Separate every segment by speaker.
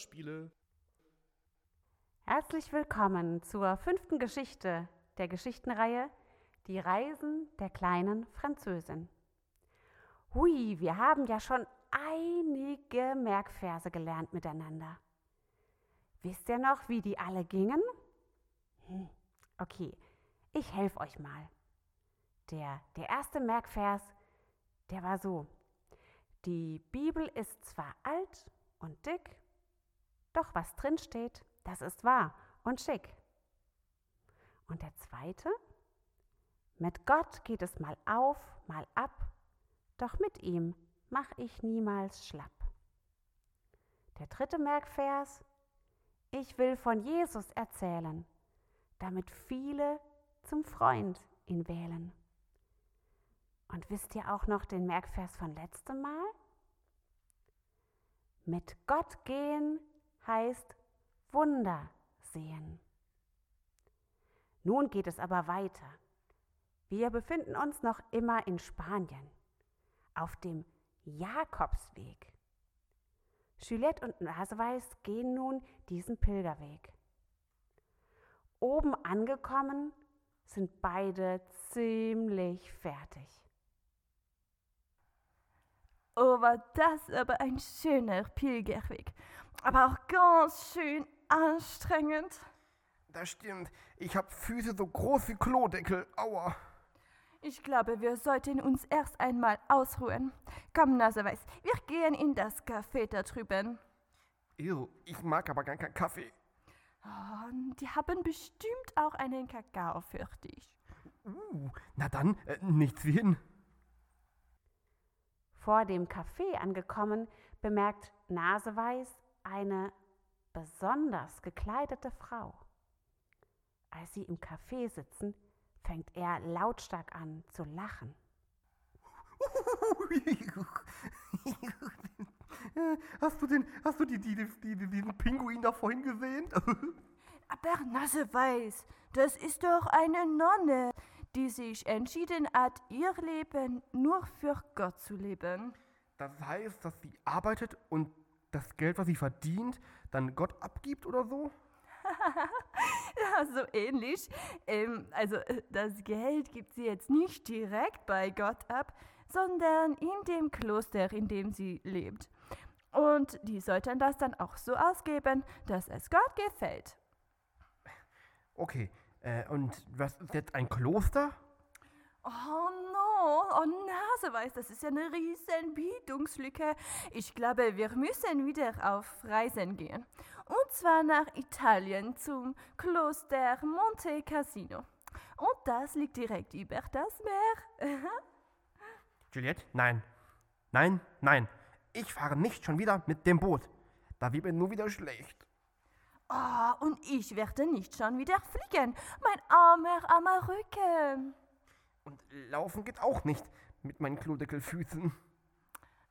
Speaker 1: Hörspiele.
Speaker 2: Herzlich willkommen zur fünften Geschichte der Geschichtenreihe Die Reisen der kleinen Französin. Hui, wir haben ja schon einige Merkverse gelernt miteinander. Wisst ihr noch, wie die alle gingen? Hm, okay, ich helfe euch mal. Der, der erste Merkvers, der war so. Die Bibel ist zwar alt und dick, doch was drin steht, das ist wahr und schick. Und der zweite? Mit Gott geht es mal auf, mal ab, doch mit ihm mach ich niemals schlapp. Der dritte Merkvers, ich will von Jesus erzählen, damit viele zum Freund ihn wählen. Und wisst ihr auch noch den Merkvers von letztem Mal? Mit Gott gehen heißt Wunder sehen. Nun geht es aber weiter. Wir befinden uns noch immer in Spanien, auf dem Jakobsweg. Juliette und Naseweiß gehen nun diesen Pilgerweg. Oben angekommen sind beide ziemlich fertig.
Speaker 3: Oh, war das aber ein schöner Pilgerweg. Aber auch ganz schön anstrengend.
Speaker 4: Das stimmt. Ich habe Füße so groß wie Klodeckel. Aua.
Speaker 3: Ich glaube, wir sollten uns erst einmal ausruhen. Komm, Naseweiß, wir gehen in das Café da drüben.
Speaker 4: Ew, ich mag aber gar keinen Kaffee.
Speaker 3: Oh, die haben bestimmt auch einen Kakao für dich.
Speaker 4: Uh, na dann, äh, nichts wie hin.
Speaker 2: Vor dem Café angekommen, bemerkt Naseweiß eine besonders gekleidete Frau. Als sie im Café sitzen, fängt er lautstark an zu lachen.
Speaker 4: Hast du den, hast du die, die, die, die, diesen Pinguin da vorhin gesehen?
Speaker 3: Aber Naseweiß, das ist doch eine Nonne, die sich entschieden hat, ihr Leben nur für Gott zu leben.
Speaker 4: Das heißt, dass sie arbeitet und das Geld, was sie verdient, dann Gott abgibt oder so?
Speaker 3: ja, so ähnlich. Ähm, also äh, das Geld gibt sie jetzt nicht direkt bei Gott ab, sondern in dem Kloster, in dem sie lebt. Und die sollten das dann auch so ausgeben, dass es Gott gefällt.
Speaker 4: Okay, äh, und was ist jetzt ein Kloster?
Speaker 3: Oh oh Naseweiß, das ist ja eine riesen Bildungslücke. Ich glaube, wir müssen wieder auf Reisen gehen. Und zwar nach Italien zum Kloster Monte Cassino. Und das liegt direkt über das Meer.
Speaker 4: Juliette, nein. Nein, nein. Ich fahre nicht schon wieder mit dem Boot. Da wird mir nur wieder schlecht.
Speaker 3: Oh, und ich werde nicht schon wieder fliegen. Mein armer, armer Rücken.
Speaker 4: Und laufen geht auch nicht mit meinen Klodeckelfüßen.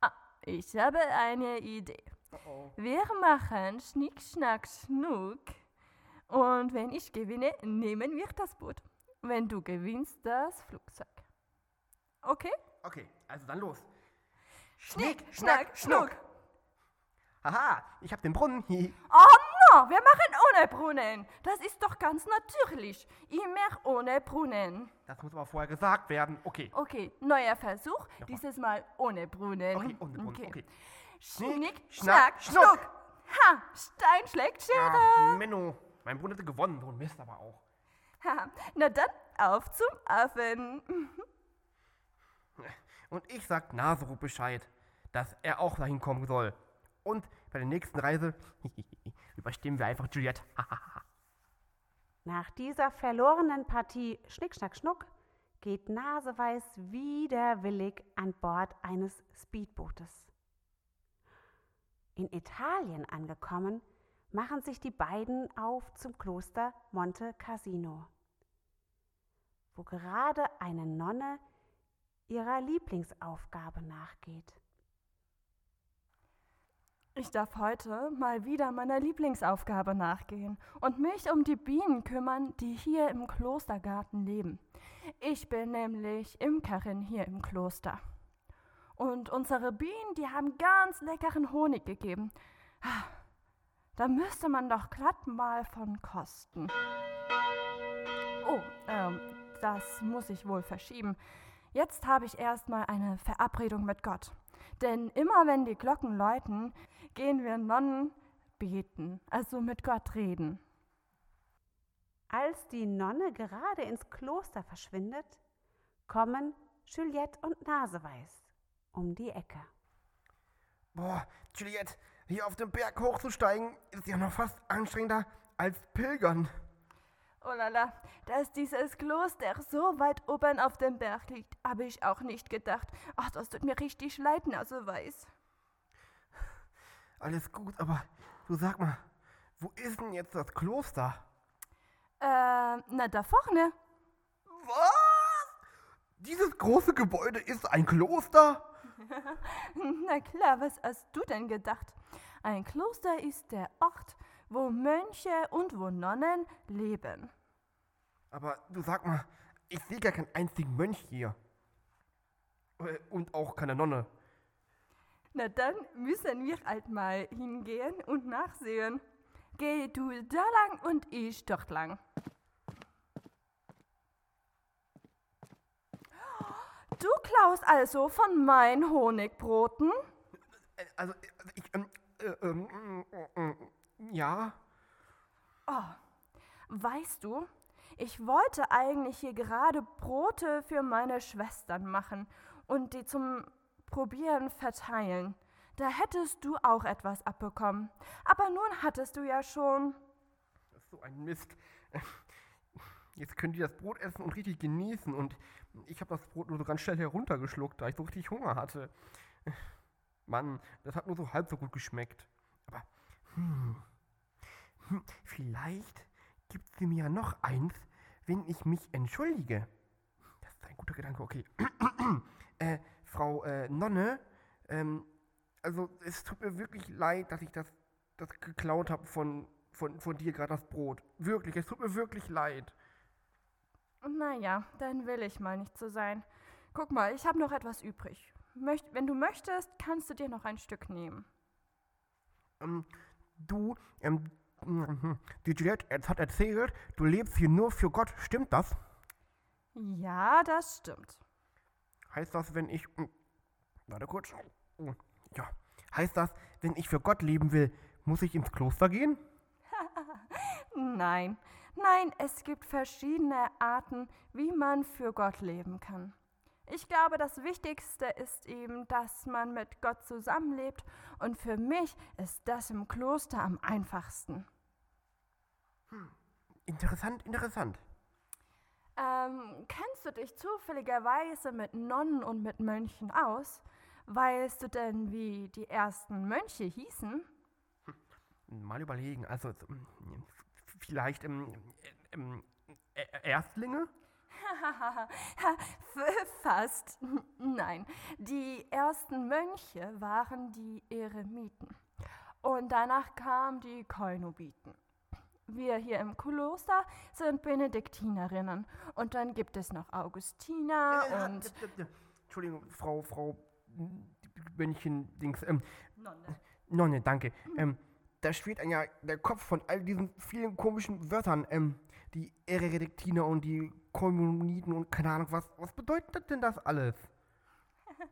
Speaker 3: Ah, ich habe eine Idee.
Speaker 4: Oh oh.
Speaker 3: Wir machen Schnick, Schnack, Schnuck. Und wenn ich gewinne, nehmen wir das Boot. Wenn du gewinnst, das Flugzeug. Okay?
Speaker 4: Okay, also dann los.
Speaker 3: Schnick, Schnack, Schnuck.
Speaker 4: Haha, ich hab den Brunnen. Hi.
Speaker 3: Oh no, wir machen ohne Brunnen. Das ist doch ganz natürlich. Immer ohne Brunnen.
Speaker 4: Das muss aber vorher gesagt werden. Okay.
Speaker 3: Okay, neuer Versuch. Dieses Mal ohne Brunnen.
Speaker 4: Okay, ohne Brunnen. Okay.
Speaker 3: Schnick,
Speaker 4: Schnack,
Speaker 3: Schnack, Schnuck. Ha, Stein schlägt Schere.
Speaker 4: Ach, Menno. Mein Brunnen hätte gewonnen. So ein Mist aber auch.
Speaker 3: Ha, na dann auf zum Affen.
Speaker 4: Und ich sag Naserub Bescheid, dass er auch dahin kommen soll. Und bei der nächsten Reise überstimmen wir einfach Juliette.
Speaker 2: Nach dieser verlorenen Partie Schnick, Schnack, Schnuck geht Naseweiß widerwillig an Bord eines Speedbootes. In Italien angekommen, machen sich die beiden auf zum Kloster Monte Cassino, wo gerade eine Nonne ihrer Lieblingsaufgabe nachgeht.
Speaker 3: Ich darf heute mal wieder meiner Lieblingsaufgabe nachgehen und mich um die Bienen kümmern, die hier im Klostergarten leben. Ich bin nämlich Imkerin hier im Kloster. Und unsere Bienen, die haben ganz leckeren Honig gegeben. Da müsste man doch glatt mal von kosten. Oh, ähm, das muss ich wohl verschieben. Jetzt habe ich erstmal eine Verabredung mit Gott. Denn immer wenn die Glocken läuten, gehen wir Nonnen beten, also mit Gott reden.
Speaker 2: Als die Nonne gerade ins Kloster verschwindet, kommen Juliette und Naseweiß um die Ecke.
Speaker 4: Boah, Juliette, hier auf dem Berg hochzusteigen, ist ja noch fast anstrengender als Pilgern.
Speaker 3: Oh lala, dass dieses Kloster so weit oben auf dem Berg liegt, habe ich auch nicht gedacht. Ach, das tut mir richtig leid, Naseweiß.
Speaker 4: Alles gut, aber du sag mal, wo ist denn jetzt das Kloster?
Speaker 3: Äh, na da vorne.
Speaker 4: Was? Dieses große Gebäude ist ein Kloster?
Speaker 3: Na klar, was hast du denn gedacht? Ein Kloster ist der Ort, wo Mönche und wo Nonnen leben.
Speaker 4: Aber du sag mal, ich sehe gar keinen einzigen Mönch hier. Äh, Und auch keine Nonne.
Speaker 3: Na dann müssen wir halt mal hingehen und nachsehen. Geh du da lang und ich dort lang. Du klaust also von meinen Honigbroten?
Speaker 4: Äh, Also, äh, ich, ähm, äh, ähm, äh, äh, ja.
Speaker 3: Oh, weißt du, ich wollte eigentlich hier gerade Brote für meine Schwestern machen und die zum Probieren verteilen. Da hättest du auch etwas abbekommen. Aber nun hattest du ja schon.
Speaker 4: Das ist so ein Mist. Jetzt könnt ihr das Brot essen und richtig genießen. Und ich habe das Brot nur so ganz schnell heruntergeschluckt, da ich so richtig Hunger hatte. Mann, das hat nur so halb so gut geschmeckt. Aber, hm, hm vielleicht gibt sie mir ja noch eins, wenn ich mich entschuldige. Das ist ein guter Gedanke, okay. äh, Frau äh, Nonne, ähm, also es tut mir wirklich leid, dass ich das, das geklaut habe von, von, von dir gerade das Brot. Wirklich, es tut mir wirklich leid.
Speaker 3: Naja, dann will ich mal nicht so sein. Guck mal, ich habe noch etwas übrig. Möcht, wenn du möchtest, kannst du dir noch ein Stück nehmen.
Speaker 4: Ähm, du, ähm, die Juliette hat erzählt, du lebst hier nur für Gott. Stimmt das?
Speaker 3: Ja, das stimmt.
Speaker 4: Heißt das, wenn ich. mm, Warte kurz. Mm, Ja. Heißt das, wenn ich für Gott leben will, muss ich ins Kloster gehen?
Speaker 3: Nein, nein, es gibt verschiedene Arten, wie man für Gott leben kann. Ich glaube, das Wichtigste ist eben, dass man mit Gott zusammenlebt und für mich ist das im Kloster am einfachsten.
Speaker 4: Interessant, interessant.
Speaker 3: Ähm, kennst du dich zufälligerweise mit Nonnen und mit Mönchen aus? Weißt du denn, wie die ersten Mönche hießen?
Speaker 4: Mal überlegen. Also, f- vielleicht ähm, äh, ähm, Erstlinge?
Speaker 3: Fast. Nein, die ersten Mönche waren die Eremiten. Und danach kamen die Koinobiten. Wir hier im Kloster sind Benediktinerinnen. Und dann gibt es noch Augustiner
Speaker 4: Äh,
Speaker 3: und
Speaker 4: äh, äh, Entschuldigung, Frau, Frau mm, Männchen, Dings, ähm,
Speaker 3: Nonne.
Speaker 4: Nonne, danke. Ähm, da schwirrt einem ja der Kopf von all diesen vielen komischen Wörtern, ähm, die Eredektiner und die Kommuniten und keine Ahnung was. Was bedeutet denn das alles?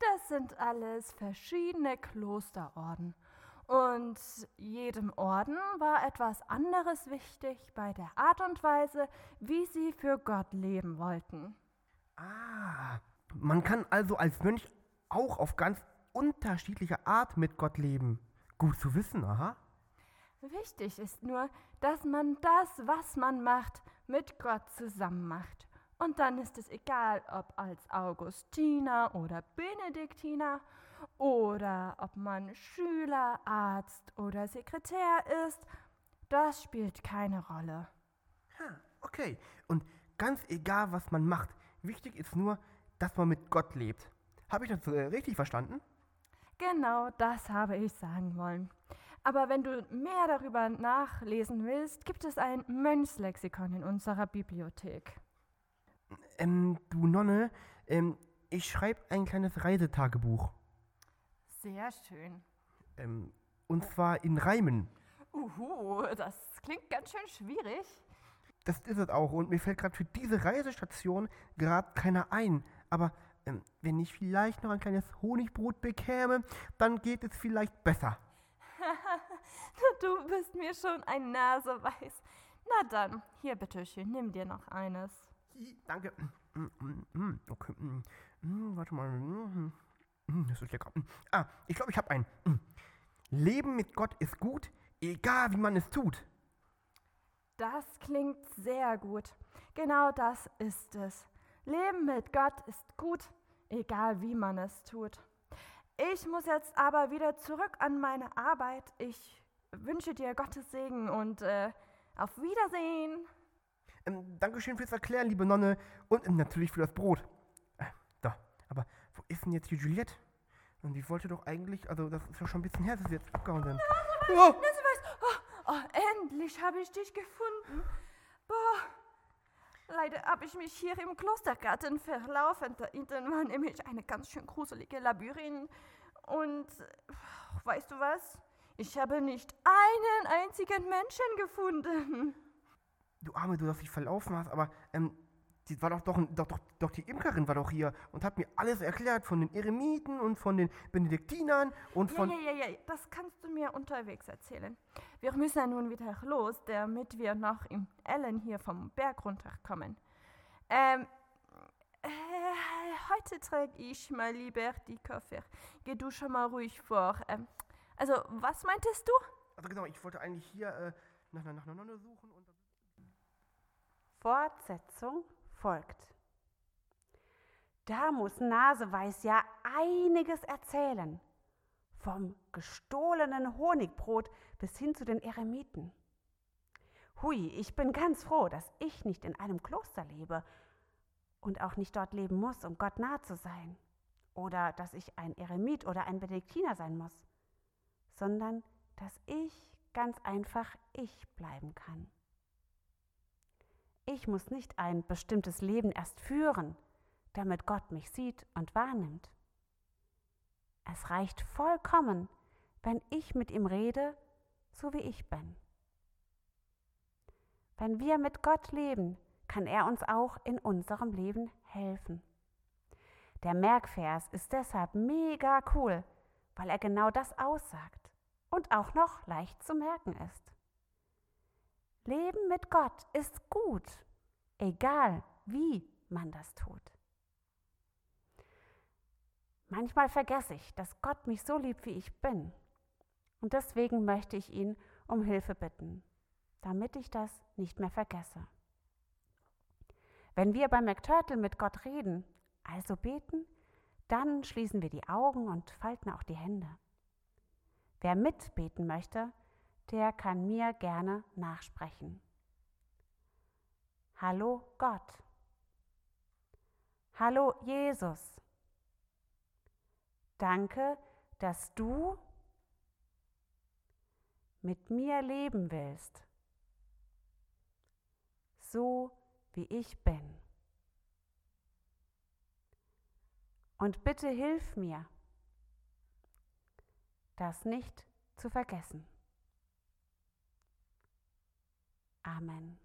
Speaker 3: Das sind alles verschiedene Klosterorden. Und jedem Orden war etwas anderes wichtig bei der Art und Weise, wie sie für Gott leben wollten.
Speaker 4: Ah, man kann also als Mönch auch auf ganz unterschiedliche Art mit Gott leben. Gut zu wissen, aha.
Speaker 3: Wichtig ist nur, dass man das, was man macht, mit Gott zusammen macht. Und dann ist es egal, ob als Augustiner oder Benediktiner oder ob man Schüler, Arzt oder Sekretär ist. Das spielt keine Rolle.
Speaker 4: Ha, okay. Und ganz egal, was man macht, wichtig ist nur, dass man mit Gott lebt. Habe ich das äh, richtig verstanden?
Speaker 3: Genau das habe ich sagen wollen. Aber wenn du mehr darüber nachlesen willst, gibt es ein Mönchslexikon in unserer Bibliothek.
Speaker 4: Ähm, du Nonne, ähm, ich schreibe ein kleines Reisetagebuch.
Speaker 3: Sehr schön.
Speaker 4: Ähm, und zwar in Reimen.
Speaker 3: Uhu, das klingt ganz schön schwierig.
Speaker 4: Das ist es auch. Und mir fällt gerade für diese Reisestation gerade keiner ein. Aber ähm, wenn ich vielleicht noch ein kleines Honigbrot bekäme, dann geht es vielleicht besser.
Speaker 3: du bist mir schon ein Naseweiß. Na dann, hier bitteschön, nimm dir noch eines.
Speaker 4: Danke. Mm, Okay. mm, mm, Warte mal. Das ist lecker. Ah, ich glaube, ich habe einen. Leben mit Gott ist gut, egal wie man es tut.
Speaker 3: Das klingt sehr gut. Genau das ist es. Leben mit Gott ist gut, egal wie man es tut. Ich muss jetzt aber wieder zurück an meine Arbeit. Ich wünsche dir Gottes Segen und äh, auf Wiedersehen.
Speaker 4: Ähm, Dankeschön fürs Erklären, liebe Nonne. Und ähm, natürlich für das Brot. Äh, da. Aber wo ist denn jetzt die Juliette? Und die wollte doch eigentlich, also das ist ja schon ein bisschen her, dass sie jetzt abgehauen sind. Oh,
Speaker 3: Naseweiß, oh, oh, endlich habe ich dich gefunden. Boah, leider habe ich mich hier im Klostergarten verlaufen. Da hinten war nämlich eine ganz schön gruselige Labyrinth. Und weißt du was? Ich habe nicht einen einzigen Menschen gefunden.
Speaker 4: du Arme, du, dass dich verlaufen hast, aber ähm, die war doch, doch, doch, doch, doch die Imkerin war doch hier und hat mir alles erklärt von den Eremiten und von den Benediktinern und
Speaker 3: Ja,
Speaker 4: von...
Speaker 3: ja, ja, ja, das kannst du mir unterwegs erzählen. Wir müssen ja nun wieder los, damit wir noch im Ellen hier vom Berg runterkommen. Ähm, äh, heute trage ich mal lieber die Koffer. Geh du schon mal ruhig vor. Ähm, also, was meintest du?
Speaker 4: Also genau, ich wollte eigentlich hier äh, nach, nach, nach einer Nonne suchen und...
Speaker 2: Fortsetzung folgt. Da muss Naseweiß ja einiges erzählen. Vom gestohlenen Honigbrot bis hin zu den Eremiten. Hui, ich bin ganz froh, dass ich nicht in einem Kloster lebe und auch nicht dort leben muss, um Gott nahe zu sein. Oder dass ich ein Eremit oder ein Benediktiner sein muss, sondern dass ich ganz einfach ich bleiben kann. Ich muss nicht ein bestimmtes Leben erst führen, damit Gott mich sieht und wahrnimmt. Es reicht vollkommen, wenn ich mit ihm rede, so wie ich bin. Wenn wir mit Gott leben, kann er uns auch in unserem Leben helfen. Der Merkvers ist deshalb mega cool, weil er genau das aussagt und auch noch leicht zu merken ist. Leben mit Gott ist gut, egal wie man das tut. Manchmal vergesse ich, dass Gott mich so liebt, wie ich bin. Und deswegen möchte ich ihn um Hilfe bitten, damit ich das nicht mehr vergesse. Wenn wir bei McTurtle mit Gott reden, also beten, dann schließen wir die Augen und falten auch die Hände. Wer mitbeten möchte, der kann mir gerne nachsprechen. Hallo Gott. Hallo Jesus. Danke, dass du mit mir leben willst, so wie ich bin. Und bitte hilf mir, das nicht zu vergessen. Amen.